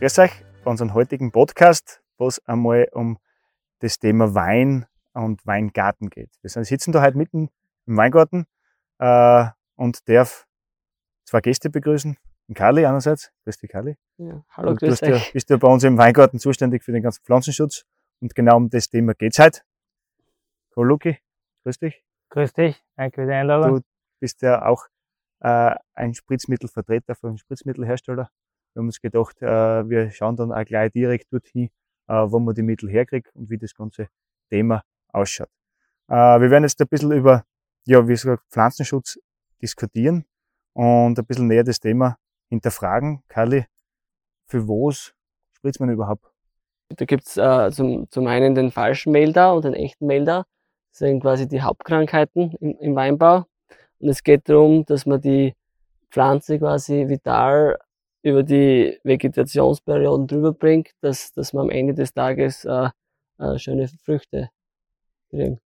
Grüß euch bei unserem heutigen Podcast, wo es einmal um das Thema Wein und Weingarten geht. Wir sitzen da heute mitten im Weingarten äh, und darf zwei Gäste begrüßen. Den Kali einerseits. Grüß dich, Kali. Ja, hallo, du grüß ja, euch. bist ja bei uns im Weingarten zuständig für den ganzen Pflanzenschutz und genau um das Thema geht's heute. Hallo Luki, grüß dich. Grüß dich, danke für die Einladung. Du bist ja auch äh, ein Spritzmittelvertreter von einem Spritzmittelhersteller. Wir haben uns gedacht, äh, wir schauen dann auch gleich direkt dorthin, äh, wo man die Mittel herkriegt und wie das ganze Thema ausschaut. Äh, wir werden jetzt ein bisschen über, ja, wie gesagt, Pflanzenschutz diskutieren und ein bisschen näher das Thema hinterfragen. Kali, für was spritzt man überhaupt? Da gibt's äh, zum, zum einen den falschen Melder und den echten Melder. Das sind quasi die Hauptkrankheiten im, im Weinbau. Und es geht darum, dass man die Pflanze quasi vital über die Vegetationsperioden drüber bringt, dass, dass man am Ende des Tages äh, äh, schöne Früchte kriegen.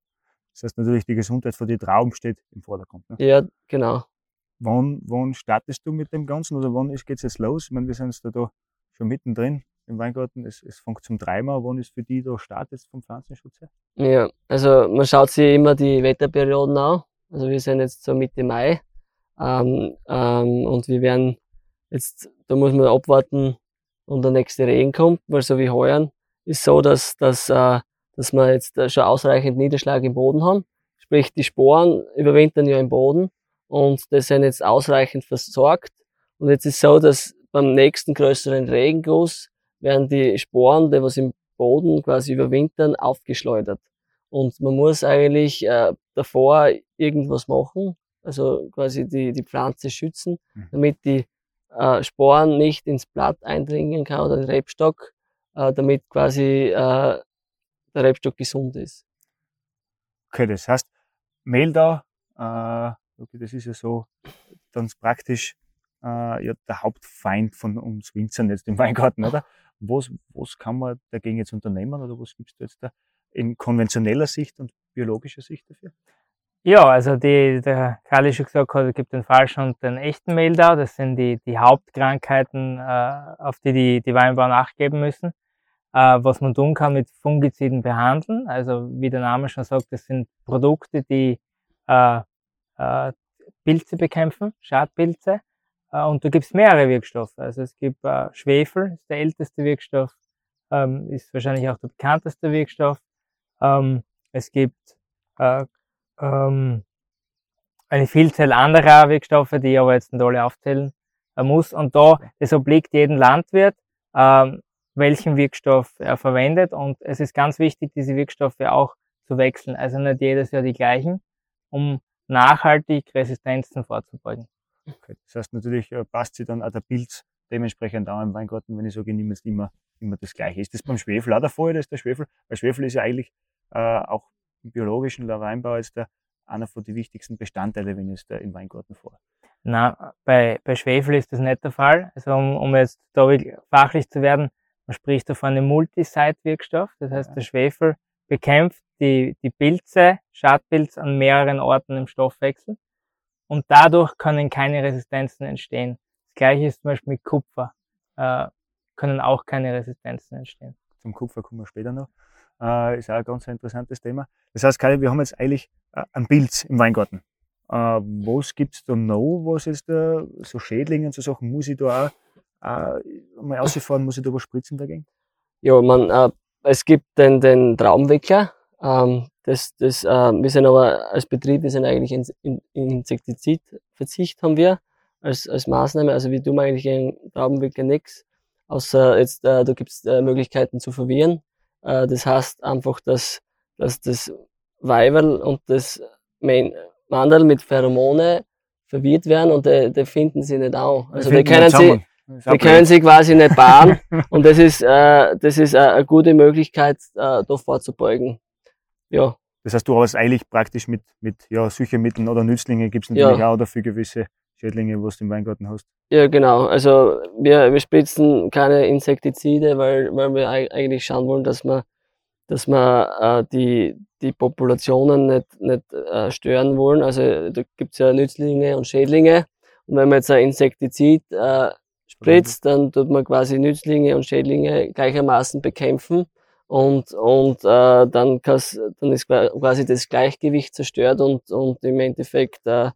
Das heißt natürlich, die Gesundheit von den Trauben steht im Vordergrund. Ne? Ja, genau. Wann, wann startest du mit dem Ganzen oder wann ist, geht's jetzt los? Ich meine, wir sind jetzt da, da schon mittendrin im Weingarten. Es, es fängt zum Dreimal. Wann ist für die da Start jetzt vom Pflanzenschutz her? Ja, also man schaut sich immer die Wetterperioden an. Also wir sind jetzt so Mitte Mai ähm, ähm, und wir werden jetzt, da muss man abwarten, und der nächste Regen kommt, weil so wie heuer ist so, dass, dass, äh, dass wir jetzt äh, schon ausreichend Niederschlag im Boden haben. Sprich, die Sporen überwintern ja im Boden und die sind jetzt ausreichend versorgt. Und jetzt ist so, dass beim nächsten größeren Regenguss werden die Sporen, die was im Boden quasi überwintern, aufgeschleudert. Und man muss eigentlich äh, davor irgendwas machen, also quasi die, die Pflanze schützen, Mhm. damit die äh, Sporen nicht ins Blatt eindringen kann oder den Rebstock, äh, damit quasi äh, der Rebstock gesund ist. Okay, das heißt, Mehl da, äh, okay, das ist ja so ganz praktisch äh, ja, der Hauptfeind von uns Winzern jetzt im Weingarten, oder? Was, was kann man dagegen jetzt unternehmen oder was gibst du jetzt da in konventioneller Sicht und biologischer Sicht dafür? Ja, also die, der Kali schon gesagt hat, es gibt den falschen und den echten Mehltau. Das sind die, die Hauptkrankheiten, äh, auf die, die die Weinbauer nachgeben müssen. Äh, was man tun kann mit Fungiziden behandeln. Also wie der Name schon sagt, das sind Produkte, die äh, äh, Pilze bekämpfen, Schadpilze. Äh, und da gibt's mehrere Wirkstoffe. Also es gibt äh, Schwefel, ist der älteste Wirkstoff, ähm, ist wahrscheinlich auch der bekannteste Wirkstoff. Ähm, es gibt äh, ähm, eine Vielzahl anderer Wirkstoffe, die ich aber jetzt nicht alle aufzählen äh, muss. Und da, das obliegt jeden Landwirt, ähm, welchen Wirkstoff er verwendet. Und es ist ganz wichtig, diese Wirkstoffe auch zu wechseln. Also nicht jedes Jahr die gleichen, um nachhaltig Resistenzen vorzubeugen. Okay. Das heißt natürlich, äh, passt sich dann auch der Pilz dementsprechend auch im Weingarten, wenn ich sage, ich nehme jetzt immer, immer das Gleiche. Ist das beim Schwefel auch der Fall, dass der Schwefel, weil Schwefel ist ja eigentlich äh, auch im biologischen Weinbau jetzt der, einer von den wichtigsten Bestandteile, wenn jetzt da im Weingarten vor. Na, bei, bei Schwefel ist das nicht der Fall. Also um, um jetzt da wirklich fachlich zu werden, man spricht da von einem Multisite-Wirkstoff. Das heißt, Ja. der Schwefel bekämpft die, die Pilze, Schadpilz an mehreren Orten im Stoffwechsel. Und dadurch können keine Resistenzen entstehen. Das gleiche ist zum Beispiel mit Kupfer. Äh, können auch keine Resistenzen entstehen. Zum Kupfer kommen wir später noch. Äh, ist auch ein ganz interessantes Thema. Das heißt, Kai, wir haben jetzt eigentlich äh, einen Pilz im Weingarten. Äh, was gibt's da noch? Was ist da, so Schädlinge und so Sachen, muss ich da auch äh, mal ausfahren, muss ich da was spritzen dagegen? Ja, man, äh, es gibt den, den Traubenwecker. Ähm, das, das, äh, wir sind aber als Betrieb, wir sind eigentlich in, in, in Insektizidverzicht haben wir als, als Maßnahme. Also wir tun eigentlich in Traubenwecker nichts, außer jetzt, äh, da gibt's äh, Möglichkeiten zu verwirren. Äh, das heißt einfach, dass, dass das Weiberl und das Man- Mandel mit Pheromone verwirrt werden und die, die finden sie nicht auch. Also die können sie, Die können sich quasi nicht bahnen und das ist, äh, das ist eine gute Möglichkeit, äh, da vorzubeugen. Ja, Das heißt, du arbeitest eigentlich praktisch mit, mit ja, Süchemitteln oder Nützlinge gibt es natürlich Ja. auch oder für gewisse Schädlinge, was du im Weingarten hast. ja genau. Also wir, wir spritzen keine Insektizide, weil, weil wir eig- eigentlich schauen wollen, dass wir, dass wir äh, die, die Populationen nicht, nicht äh, stören wollen. Also da gibt's ja Nützlinge und Schädlinge. Und wenn man jetzt ein Insektizid äh, spritzt, dann tut man quasi Nützlinge und Schädlinge gleichermaßen bekämpfen. Und, und äh, dann, dann ist qua- quasi das Gleichgewicht zerstört und, und im Endeffekt äh,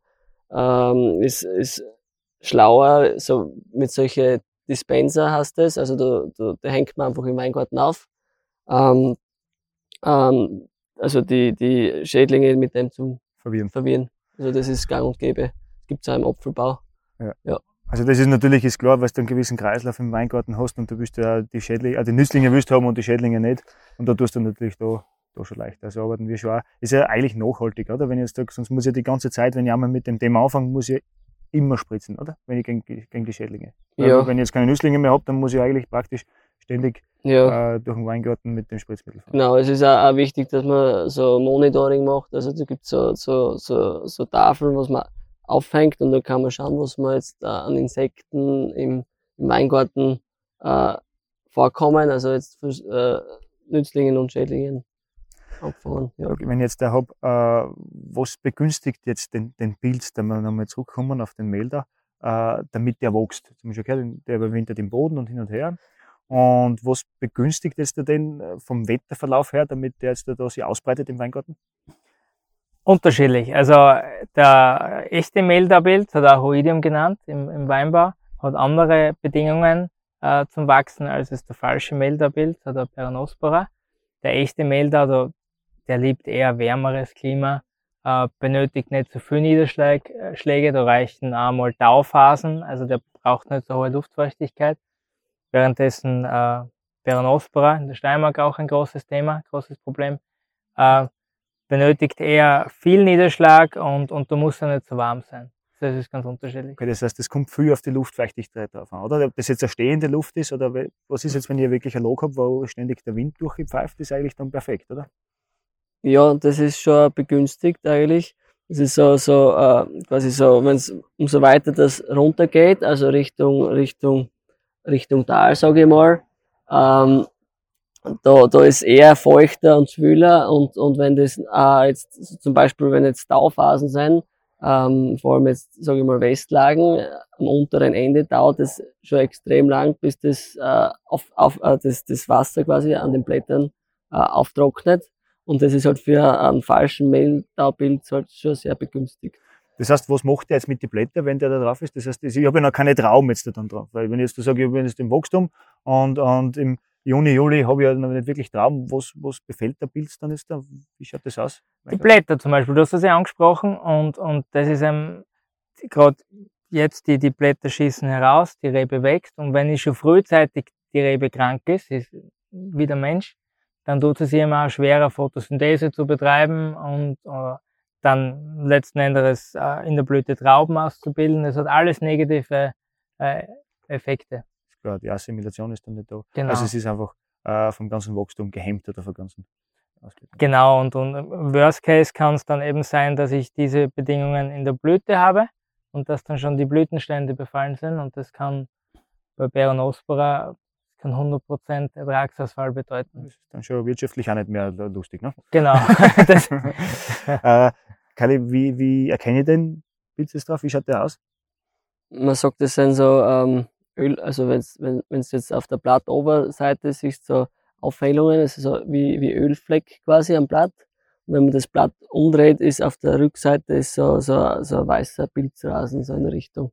ähm, ist, ist schlauer, so mit solche Dispenser hast es, also da, da, da hängt man einfach im Weingarten auf. Ähm, ähm, also die, die Schädlinge mit dem zu Verwirren. verwirren. Also das ist gang und gäbe. Das gibt's auch im Apfelbau. Also das ist natürlich ist klar, weil du einen gewissen Kreislauf im Weingarten hast und du willst ja die Schädlinge, also die Nützlinge willst du haben und die Schädlinge nicht. Und da tust du natürlich da, da schon leicht. Also arbeiten wir schon auch. Ist ja eigentlich nachhaltig, oder? Wenn ich jetzt sage, sonst muss ich die ganze Zeit, wenn ich einmal mit dem Thema anfange, muss ich immer spritzen, oder? Wenn ich gegen, gegen die Schädlinge. Ja. Wenn ich jetzt keine Nützlinge mehr habe, dann muss ich eigentlich praktisch ständig Ja. äh, durch den Weingarten mit dem Spritzmittel fahren. Genau, es ist auch, auch wichtig, dass man so Monitoring macht. Also da gibt's so, so, so, so Tafeln, was man aufhängt und da kann man schauen, was man jetzt äh, an Insekten im, im Weingarten äh, vorkommen. Also jetzt für äh, Nützlingen und Schädlingen abfangen. Ja. Okay, wenn ich jetzt da hab, äh, was begünstigt jetzt den, den Pilz, da wir nochmal zurückkommen auf den Mehl da, äh, damit der wächst? Zum Beispiel gehört, der überwintert im Boden und hin und her. Und was begünstigt jetzt den äh, vom Wetterverlauf her, damit der jetzt da, da sich ausbreitet im Weingarten? Unterschiedlich. Also der echte Mehldarbild, hat auch Oidium genannt im, im Weinbau, hat andere Bedingungen äh, zum Wachsen als es der falsche Mehldarbild, hat der Peronospora. Der echte Mehlda, der, der liebt eher wärmeres Klima, äh, benötigt nicht so viel Niederschläge, Schläge, da reichen einmal Tauphasen, also der braucht nicht so hohe Luftfeuchtigkeit. Währenddessen äh, Peronospora in der Steiermark auch ein großes Thema, großes Problem. Äh, benötigt eher viel Niederschlag und, und da muss er nicht so warm sein. Das ist ganz unterschiedlich. Okay, das heißt, es kommt viel auf die Luftfeuchtigkeit drauf an, oder? Ob das jetzt eine stehende Luft ist oder was ist jetzt, wenn ich wirklich ein Loch habe, wo ständig der Wind durchpfeift, ist eigentlich dann perfekt, oder? Ja, das ist schon begünstigt eigentlich. Das ist so, so äh, quasi so, wenn es umso weiter das runtergeht, also Richtung Richtung Richtung Tal, sage ich mal, ähm, da, da ist eher feuchter und schwüler und, und wenn das äh, jetzt zum Beispiel, wenn jetzt Tauphasen sind, ähm, vor allem jetzt, sage ich mal, Westlagen, äh, am unteren Ende dauert es schon extrem lang, bis das, äh, auf, auf, äh, das, das Wasser quasi an den Blättern äh, auftrocknet. Und das ist halt für einen falschen Mehltaubild halt schon sehr begünstigt. Das heißt, was macht der jetzt mit den Blättern, wenn der da drauf ist? Das heißt, ich habe ja noch keine Trauben jetzt da dann drauf. Weil wenn ich jetzt sage, ich bin jetzt im Wachstum und, und im Juni, Juli habe ich ja noch nicht wirklich Trauben, was, was befällt der Pilz dann jetzt da? Wie schaut das aus? Die Blätter zum Beispiel, du hast das ja angesprochen und, und das ist einem gerade jetzt die, die Blätter schießen heraus, die Rebe wächst und wenn ich schon frühzeitig die Rebe krank ist, ist wie der Mensch, dann tut es immer auch schwerer, Photosynthese zu betreiben und äh, dann letzten Endes äh, in der Blüte Trauben auszubilden. Das hat alles negative äh, Effekte. Klar, die Assimilation ist dann nicht da. Genau. Also es ist einfach vom ganzen Wachstum gehemmt oder vom ganzen Ausbildung. Genau, und, und im Worst Case kann es dann eben sein, dass ich diese Bedingungen in der Blüte habe und dass dann schon die Blütenstände befallen sind und das kann bei Peronospora kann 100% Ertragsausfall bedeuten. Das ist dann schon wirtschaftlich auch nicht mehr lustig. Ne? Genau. das, äh, Kali, wie, wie erkenne ich den Pilz jetzt drauf? Wie schaut der aus? Man sagt, das sind so ähm, Öl, also wenn's, wenn es jetzt auf der Blattoberseite siehst, so Aufhellungen, also so wie, wie Ölfleck quasi am Blatt. Und wenn man das Blatt umdreht, ist auf der Rückseite ist so, so, so ein weißer Pilzrasen, so in Richtung.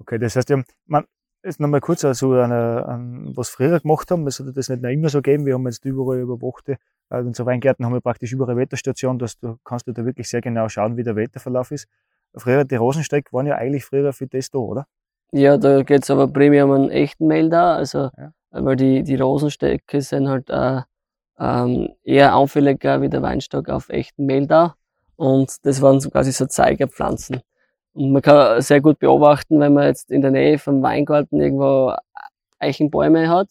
Okay, das heißt, ja, man, jetzt nochmal kurz also eine, an, was früher gemacht haben, es hat das nicht immer so gegeben, wir haben jetzt überall überwachte, äh, unsere Weingärten haben wir praktisch überall Wetterstation, dass du kannst du da wirklich sehr genau schauen, wie der Wetterverlauf ist. Früher, die Rosensteig waren ja eigentlich früher für das da, oder? Ja, da geht's aber primär um einen echten Mehl da, also Ja. weil die, die Rosenstecke sind halt äh, ähm, eher anfälliger wie der Weinstock auf echten Mehl da. Und das waren so quasi so Zeigerpflanzen. Und man kann sehr gut beobachten, wenn man jetzt in der Nähe vom Weingarten irgendwo Eichenbäume hat.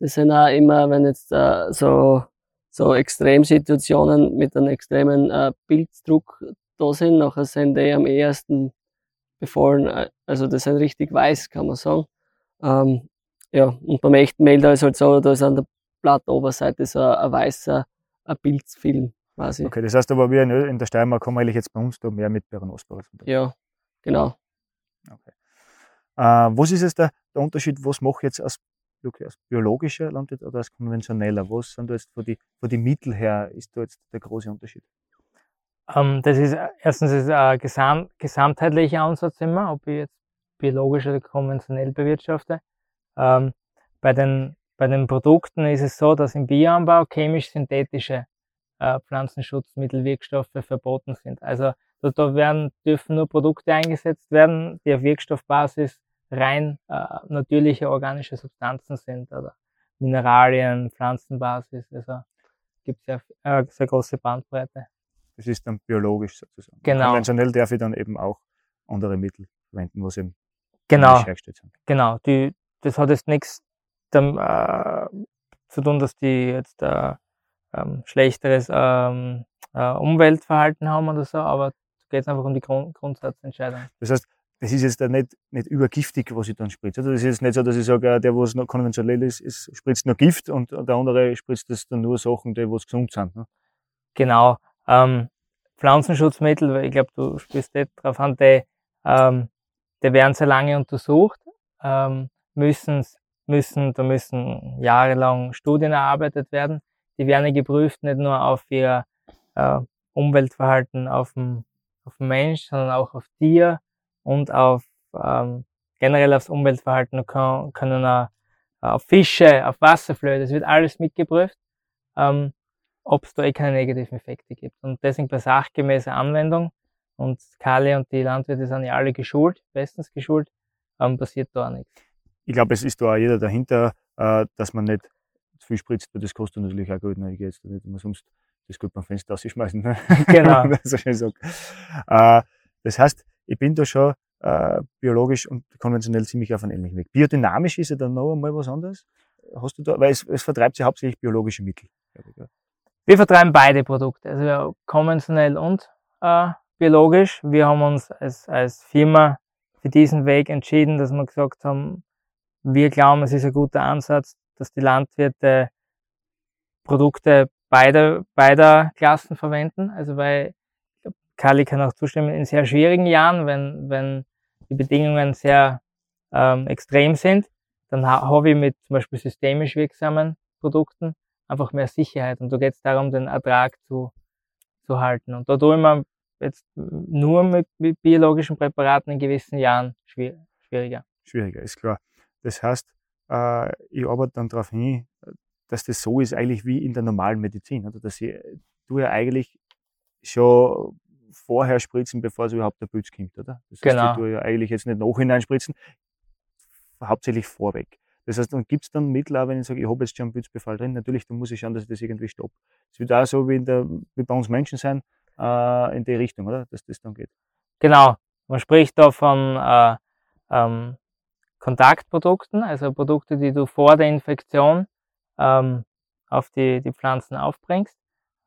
Das sind auch immer, wenn jetzt äh, so, so Extremsituationen mit einem extremen äh, Bilddruck da sind, nachher sind die am ehesten befallen, also das sind richtig weiß, kann man sagen. Ähm, ja, und beim echten Mehl da ist halt so, da ist an der Blattoberseite so ein, ein weißer ein Bildfilm quasi. Okay, das heißt aber, wir in der Steiermark haben eigentlich jetzt bei uns da mehr mit Peronospora. Ja, genau. Okay. Äh, was ist jetzt der, der Unterschied, was mache ich jetzt als, okay, als biologischer Landwirt oder als konventioneller? Was sind da jetzt von die, von die Mittel her, ist da jetzt der große Unterschied? Ähm, das ist erstens ist ein gesam gesamtheitlicher Ansatz immer, ob ich jetzt biologisch oder konventionell bewirtschafte. Ähm, bei, den, bei den Produkten ist es so, dass im Bioanbau chemisch-synthetische äh, Pflanzenschutzmittelwirkstoffe verboten sind. Also da, da werden, dürfen nur Produkte eingesetzt werden, die auf Wirkstoffbasis rein äh, natürliche organische Substanzen sind oder Mineralien, Pflanzenbasis. Also gibt es ja äh, sehr große Bandbreite. Das ist dann biologisch sozusagen. Genau. Konventionell darf ich dann eben auch andere Mittel verwenden, was eben Genau, hergestellt sind. genau. Die, das hat jetzt nichts damit, äh, zu tun, dass die jetzt äh, ähm, schlechteres ähm, äh, Umweltverhalten haben oder so, aber geht es einfach um die Grund Grundsatzentscheidung. Das heißt, das ist jetzt nicht, nicht übergiftig, was ich dann spritze. Also das ist jetzt nicht so, dass ich sage, äh, der, was noch konventionell ist, ist spritzt nur Gift und der andere spritzt das dann nur Sachen, die was gesund sind. Ne? Genau. Ähm, Pflanzenschutzmittel, weil ich glaube, du spielst nicht drauf an, die, ähm, die werden sehr lange untersucht, ähm, müssen, müssen, da müssen jahrelang Studien erarbeitet werden. Die werden geprüft nicht nur auf ihr äh, Umweltverhalten auf dem, auf dem Mensch, sondern auch auf Tier und auf ähm, generell aufs Umweltverhalten können, können auch auf Fische, auf Wasserflöhe, das wird alles mitgeprüft. Ähm, ob es da eh keine negativen Effekte gibt. Und deswegen bei sachgemäßer Anwendung und Kali und die Landwirte sind ja alle geschult, bestens geschult, ähm, passiert da auch nichts. Ich glaube, es ist da auch jeder dahinter, äh, dass man nicht zu viel spritzt, weil das kostet natürlich auch Geld. Ne? Ich gehe jetzt nicht immer sonst das gut beim Fenster rausschmeißen. Ne? Genau. so schön sagt. Äh, das heißt, ich bin da schon äh, biologisch und konventionell ziemlich auf einen ähnlichen Weg. Biodynamisch ist ja dann noch einmal was anderes. Hast du da, weil es, es vertreibt ja hauptsächlich biologische Mittel. Wir vertreiben beide Produkte, also konventionell und äh, biologisch. Wir haben uns als, als Firma für diesen Weg entschieden, dass wir gesagt haben, wir glauben, es ist ein guter Ansatz, dass die Landwirte Produkte beider, beider Klassen verwenden. Also weil, Kali kann auch zustimmen, in sehr schwierigen Jahren, wenn, wenn die Bedingungen sehr ähm, extrem sind, dann ha habe ich mit zum Beispiel systemisch wirksamen Produkten einfach mehr Sicherheit. Und da geht es darum, den Ertrag zu, zu halten. Und da tue ich mir jetzt nur mit, mit biologischen Präparaten in gewissen Jahren schwier schwieriger. Schwieriger, ist klar. Das heißt, äh, ich arbeite dann darauf hin, dass das so ist eigentlich wie in der normalen Medizin. Oder? Dass ich du ja eigentlich schon vorher spritzen, bevor es überhaupt der Pilz kommt, oder? Das Genau. heißt, tue ja eigentlich jetzt nicht nachhinein spritzen, hauptsächlich vorweg. Das heißt, dann gibt's dann Mittel, auch wenn ich sage, ich habe jetzt schon einen Pilzbefall drin, natürlich, dann muss ich schauen, dass ich das irgendwie stoppe. Das wird auch so wie, in der, wie bei uns Menschen sein, äh, in die Richtung, oder? Dass das dann geht. Genau. Man spricht da von äh, ähm, Kontaktprodukten, also Produkte, die du vor der Infektion ähm, auf die, die Pflanzen aufbringst.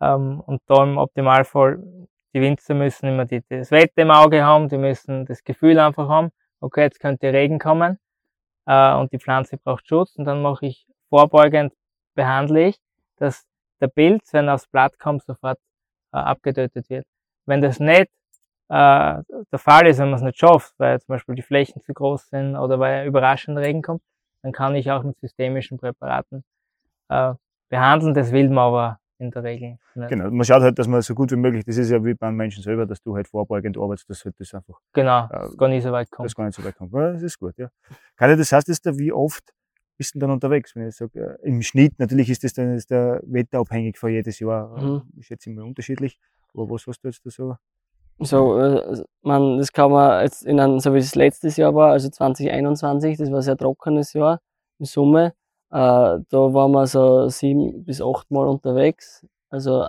Ähm, und da im Optimalfall, die Winzer müssen immer die, das Wetter im Auge haben, die müssen das Gefühl einfach haben, okay, jetzt könnte Regen kommen äh, und die Pflanze braucht Schutz und dann mache ich vorbeugend, behandle ich, dass der Pilz, wenn er aufs Blatt kommt, sofort äh, abgetötet wird. Wenn das nicht äh, der Fall ist, wenn man es nicht schafft, weil zum Beispiel die Flächen zu groß sind oder weil überraschend Regen kommt, dann kann ich auch mit systemischen Präparaten äh, behandeln. Das will man aber in der Regel nicht. Genau. Man schaut halt, dass man so gut wie möglich, das ist ja wie beim Menschen selber, dass du halt vorbeugend arbeitest, dass halt das einfach Genau, Ja, das gar nicht so weit kommt. das gar nicht so weit kommt. Ja, das ist gut, ja. Kalle, das heißt jetzt, da, wie oft bist du dann unterwegs? Wenn ich sage, äh, im Schnitt, natürlich ist das dann ist der wetterabhängig von jedes Jahr, äh, Mhm. ich schätze immer unterschiedlich. Aber was hast du jetzt da so? So, äh, man, das kann man jetzt in einem, so wie es letztes Jahr war, also 2021, das war ein sehr trockenes Jahr in Summe. Äh, da waren wir so sieben bis acht Mal unterwegs. Also,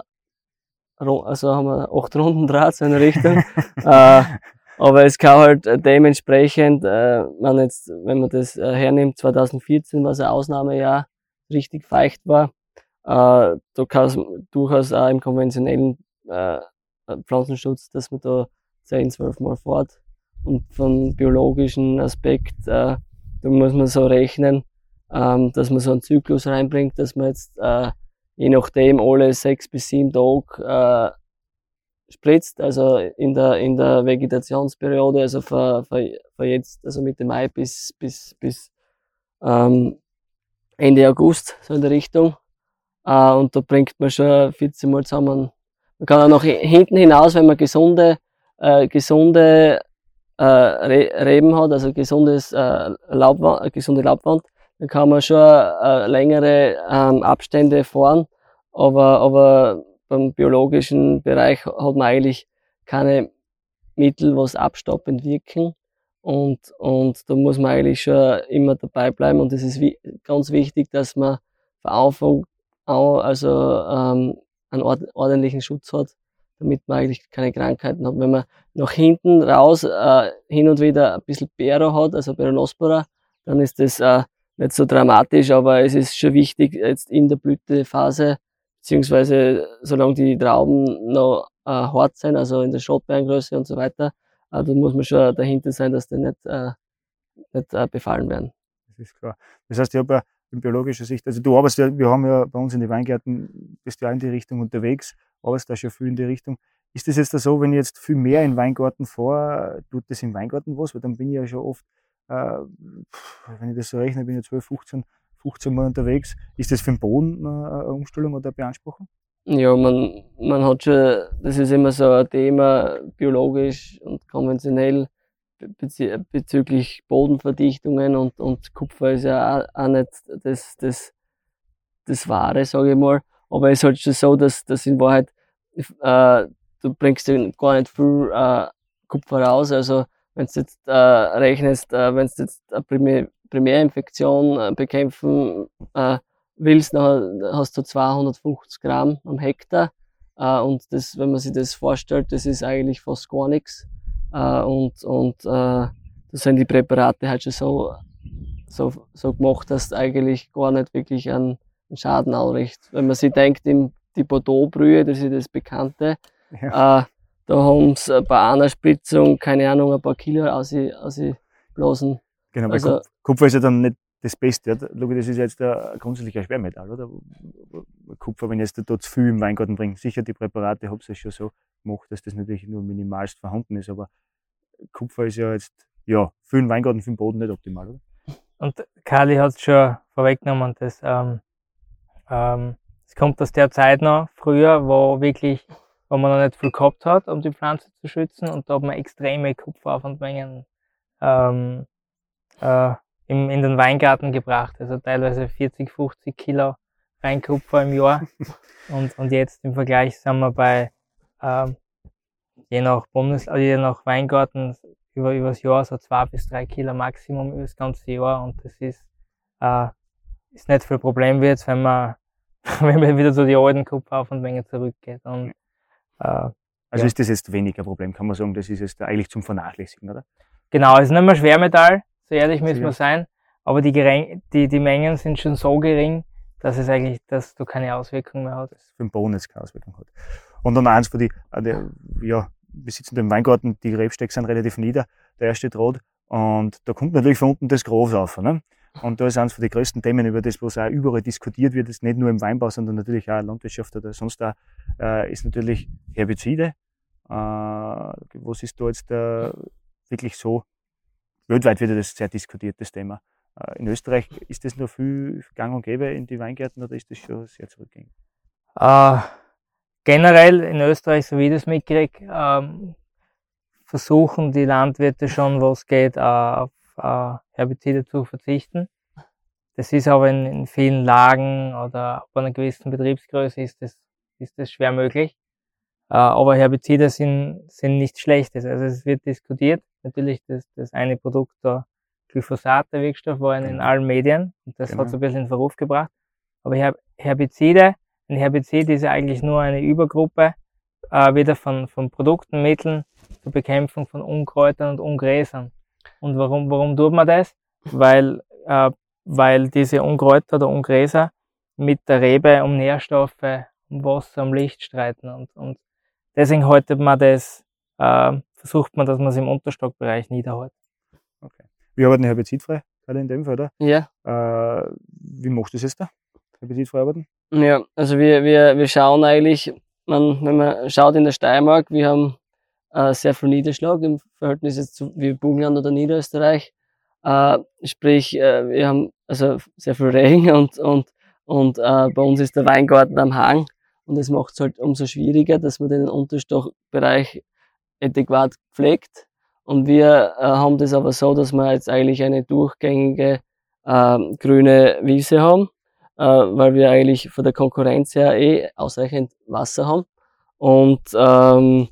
also haben wir acht Runden Draht so in der Richtung. äh, Aber es kann halt dementsprechend, äh, man jetzt, wenn man das hernimmt, 2014 was ein Ausnahmejahr, richtig feucht war, äh, da kann es durchaus auch im konventionellen äh, Pflanzenschutz, dass man da 10, 12 Mal fährt. Und vom biologischen Aspekt, äh, da muss man so rechnen, ähm, dass man so einen Zyklus reinbringt, dass man jetzt äh, je nachdem alle sechs bis sieben Tage äh, spritzt, also in der, in der Vegetationsperiode, also von, von, jetzt, also Mitte Mai bis, bis, bis ähm, Ende August, so in der Richtung. Äh, und da bringt man schon 14 Mal zusammen. Man kann auch noch hinten hinaus, wenn man gesunde, äh, gesunde äh, Reben hat, also gesundes, äh, Laubwand, gesunde Laubwand, dann kann man schon äh, längere ähm, Abstände fahren, aber, aber beim biologischen Bereich hat man eigentlich keine Mittel, was abstoppend wirken. Und, und da muss man eigentlich schon immer dabei bleiben. Und es ist wie, ganz wichtig, dass man an also, ähm, einen ordentlichen Schutz hat, damit man eigentlich keine Krankheiten hat. Wenn man nach hinten raus äh, hin und wieder ein bisschen Pero hat, also Peronospora, dann ist das äh, nicht so dramatisch, aber es ist schon wichtig, jetzt in der Blütephase, beziehungsweise solange die Trauben noch äh, hart sind, also in der Schotbeergröße und so weiter, äh, da muss man schon dahinter sein, dass die nicht, äh, nicht äh, befallen werden. Das ist klar. Das heißt, ich habe ja in biologischer Sicht, also du arbeitest ja, wir haben ja bei uns in den Weingärten, bist ja in die Richtung unterwegs, arbeitest da schon viel in die Richtung. Ist das jetzt so, wenn ich jetzt viel mehr in Weingarten fahre, tut das im Weingarten was? Weil dann bin ich ja schon oft wenn ich das so rechne, bin ich 12, 15, 15 Mal unterwegs. Ist das für den Boden eine Umstellung oder eine Beanspruchung? Ja, man, man hat schon, das ist immer so ein Thema, biologisch und konventionell bezüglich Bodenverdichtungen und, und Kupfer ist ja auch, auch nicht das, das, das Wahre, sage ich mal. Aber es ist halt schon so, dass, dass in Wahrheit äh, du bringst gar nicht viel äh, Kupfer raus. Also wenn du jetzt äh, rechnest, äh, wenn du jetzt eine Primär Primärinfektion äh, bekämpfen äh, willst, dann hast du 250 Gramm am Hektar. Äh, und das, wenn man sich das vorstellt, das ist eigentlich fast gar nichts. Äh, und und da sind die Präparate halt schon so, so, so gemacht, dass du eigentlich gar nicht wirklich einen, einen Schaden anrichtet. Wenn man sich denkt, im, die Bordeaux-Brühe, das ist das Bekannte, ja. Da haben sie bei einer Spritzung, keine Ahnung, ein paar Kilo ausgeblasen. Genau, weil also, Kupfer ist ja dann nicht das Beste. Logisch, das ist jetzt ein grundsätzlich Schwermetall, oder? Kupfer, wenn ich jetzt da zu viel im Weingarten bringe. Sicher, die Präparate habe ich schon so gemacht, dass das natürlich nur minimalst vorhanden ist, aber Kupfer ist ja jetzt, ja, für den Weingarten, für den Boden nicht optimal, oder? Und Kali hat es schon vorweggenommen, das, ähm, ähm, das kommt aus der Zeit noch, früher, wo wirklich wo man noch nicht viel gehabt hat, um die Pflanze zu schützen. Und da hat man extreme Kupferaufwandmengen ähm, äh, im, in den Weingarten gebracht. Also teilweise 40, 50 Kilo Weinkupfer im Jahr. und, und jetzt im Vergleich sind wir bei, ähm, je nach Bundes, also je nach Weingarten über, übers Jahr so zwei bis drei Kilo Maximum über das ganze Jahr. Und das ist, äh, ist nicht viel Problem wird, wenn man, wenn man wieder zu den alten Kupferaufwandmengen zurückgeht. Und also ja. ist das jetzt weniger Problem, kann man sagen, das ist jetzt eigentlich zum Vernachlässigen, oder? Genau, es ist nicht mehr Schwermetall, so ehrlich müssen wir sein, aber die, die, die Mengen sind schon so gering, dass es eigentlich, dass du keine Auswirkungen mehr hast. Für den jetzt keine Auswirkung hat. Und dann eins für die, äh, ja, wir sitzen im Weingarten, die Rebstecke sind relativ nieder, der erste Draht, und da kommt natürlich von unten das Gros auf, ne? Und da ist eines von den größten Themen, über das, was auch überall diskutiert wird, ist nicht nur im Weinbau, sondern natürlich auch in der Landwirtschaft oder sonst auch, äh, ist natürlich Herbizide. Äh, was ist da jetzt äh, wirklich so? Weltweit wird das sehr diskutiert, das Thema. Äh, in Österreich ist das noch viel gang und gäbe in die Weingärten oder ist das schon sehr zurückgängig? Äh, generell in Österreich, so wie ich das mitkriege, ähm, versuchen die Landwirte schon, was geht, auf äh, Herbizide zu verzichten. Das ist aber in, in vielen Lagen oder ab einer gewissen Betriebsgröße ist das, ist das schwer möglich. Äh, aber Herbizide sind, sind nichts Schlechtes. Also es wird diskutiert. Natürlich das, das eine Produkt, der Glyphosat, der Wirkstoff, war in, in genau. allen Medien und das genau. hat es ein bisschen in Verruf gebracht. Aber Her Herbizide, ein Herbizid ist ja eigentlich nur eine Übergruppe äh, wieder von, von Produkten, Mitteln, zur Bekämpfung von Unkräutern und Ungräsern. Und warum, warum tut man das? Weil, äh, weil diese Unkräuter oder Ungräser mit der Rebe um Nährstoffe, um Wasser, um Licht streiten. Und, und deswegen haltet man das, äh, versucht man, dass man es im Unterstockbereich niederhält. Okay. Wir arbeiten herbizidfrei, gerade in dem Fall, oder? Ja. Äh, wie machst du das jetzt da? Herbizidfrei arbeiten? Ja, also wir, wir, wir schauen eigentlich, man, wenn man schaut in der Steiermark, wir haben äh, sehr viel Niederschlag im Verhältnis jetzt zu wie Burgenland oder Niederösterreich. Äh, sprich, äh, wir haben also sehr viel Regen und, und, und äh, bei uns ist der Weingarten am Hang und das macht es halt umso schwieriger, dass man den Unterstockbereich adäquat pflegt. Und wir äh, haben das aber so, dass wir jetzt eigentlich eine durchgängige äh, grüne Wiese haben, äh, weil wir eigentlich von der Konkurrenz her eh ausreichend Wasser haben. Und, ähm,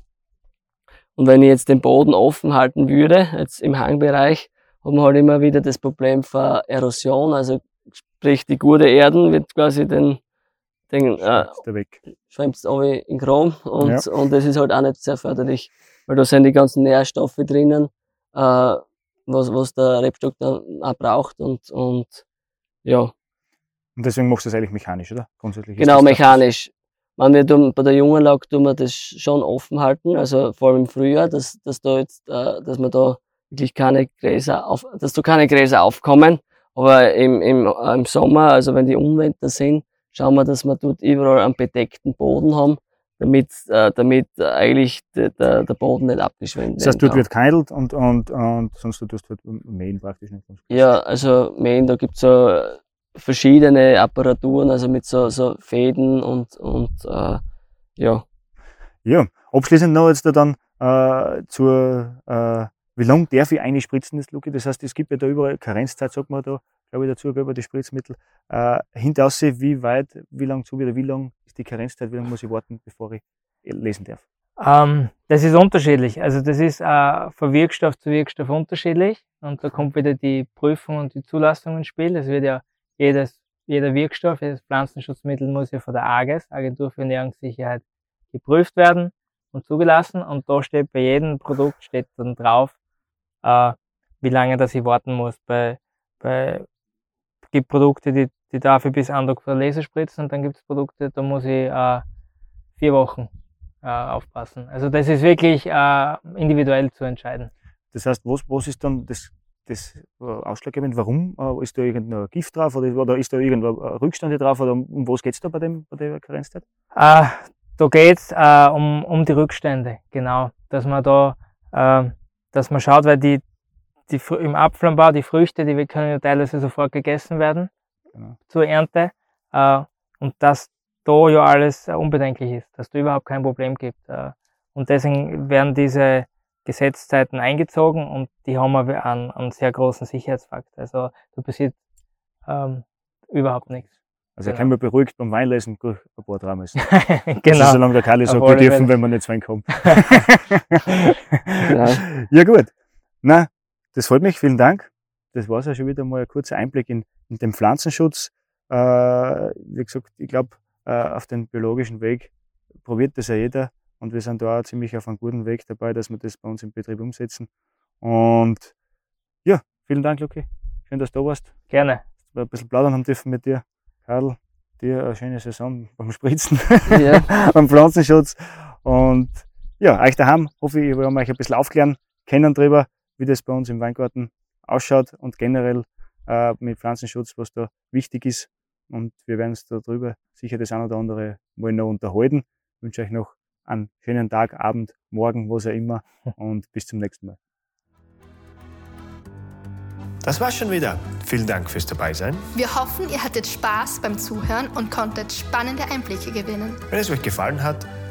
und wenn ich jetzt den Boden offen halten würde, jetzt im Hangbereich, haben wir halt immer wieder das Problem von Erosion, also sprich die gute Erden wird quasi den, den äh, weg. schwemmt es in Chrom und, Ja. und das ist halt auch nicht sehr förderlich, weil da sind die ganzen Nährstoffe drinnen, äh, was, was der Rebstock dann auch braucht und, und ja, Und deswegen machst du das eigentlich mechanisch, oder? Grundsätzlich. genau, mechanisch. Man wir tun, bei der jungen Lage tun wir das schon offen halten, also vor allem im Frühjahr, dass, dass da jetzt, äh, dass man da wirklich keine Gräser auf, dass da keine Gräser aufkommen. Aber im, im, äh, im Sommer, also wenn die Unwetter sind, schauen wir, dass wir dort überall einen bedeckten Boden haben, damit, äh, damit eigentlich der, der, der Boden nicht abgeschwemmt Das heißt, dort kann. wird geheidelt und, und, und sonst du tust halt mähen praktisch nicht. Ja, also Mähen, da gibt's so äh, verschiedene Apparaturen, also mit so, so Fäden und, und äh, ja. Ja, abschließend noch jetzt da dann äh, zur, äh, wie lange darf ich eine spritzen, das Luki? Das heißt, es gibt ja da überall Karenzzeit, sagt man da, glaube ich, dazu, über die Spritzmittel. Äh, hinaus, wie weit, wie lang zu wieder, wie lang ist die Karenzzeit, wie lange muss ich warten, bevor ich lesen darf? Ähm, das ist unterschiedlich. Also das ist äh, von Wirkstoff zu Wirkstoff unterschiedlich. Und da kommt wieder die Prüfung und die Zulassung ins Spiel. Es wird ja jedes, jeder Wirkstoff, jedes Pflanzenschutzmittel muss ja von der AGES, Agentur für Ernährungssicherheit, geprüft werden und zugelassen. Und da steht bei jedem Produkt steht dann drauf, äh, wie lange das ich warten muss. Bei, bei gibt Produkte, die, die darf ich bis Andruck vor Laser spritzen und dann gibt es Produkte, da muss ich äh, vier Wochen äh, aufpassen. Also das ist wirklich äh, individuell zu entscheiden. Das heißt, was, was ist dann das, das äh, ausschlaggebend? Warum? Äh, ist da irgendein Gift drauf oder, oder ist da irgendein äh, Rückstand drauf? Oder um was geht's da bei, dem, bei der Karenzzeit? Äh, da geht's äh, um, um die Rückstände, genau. Dass man da, äh, dass man schaut, weil die, die im Apfelanbau, die Früchte, die können ja teilweise sofort gegessen werden Genau. zur Ernte. Und dass da ja alles unbedenklich ist, dass da überhaupt kein Problem gibt. Und deswegen werden diese Gesetzzeiten eingezogen und die haben aber einen, einen sehr großen Sicherheitsfaktor. Also da passiert ähm, überhaupt nichts. Also Genau. kann man beruhigt beim Weinlesen durch ein paar Dramen essen. genau. Also solange der Kali sagt, wir dürfen, wenn wir nicht Wein kommen. Genau. Ja gut. Na, das freut mich. Vielen Dank. Das war ja schon wieder mal ein kurzer Einblick in, in den Pflanzenschutz. Äh, wie gesagt, ich glaube, äh, auf den biologischen Weg probiert das ja jeder. Und wir sind da auch ziemlich auf einem guten Weg dabei, dass wir das bei uns im Betrieb umsetzen. Und ja, vielen Dank, Luki. Schön, dass du da warst. Gerne. Dass wir ein bisschen plaudern haben dürfen mit dir. Karl, dir eine schöne Saison beim Spritzen, Ja. beim Pflanzenschutz. Und ja, euch daheim hoffe ich, wir haben euch ein bisschen aufklären können drüber, wie das bei uns im Weingarten ausschaut und generell äh, mit Pflanzenschutz, was da wichtig ist. Und wir werden uns darüber sicher das ein oder andere mal noch unterhalten. Ich wünsche euch noch einen schönen Tag, Abend, Morgen, was auch immer und bis zum nächsten Mal. Das war's schon wieder. Vielen Dank fürs Dabeisein. Wir hoffen, ihr hattet Spaß beim Zuhören und konntet spannende Einblicke gewinnen. Wenn es euch gefallen hat,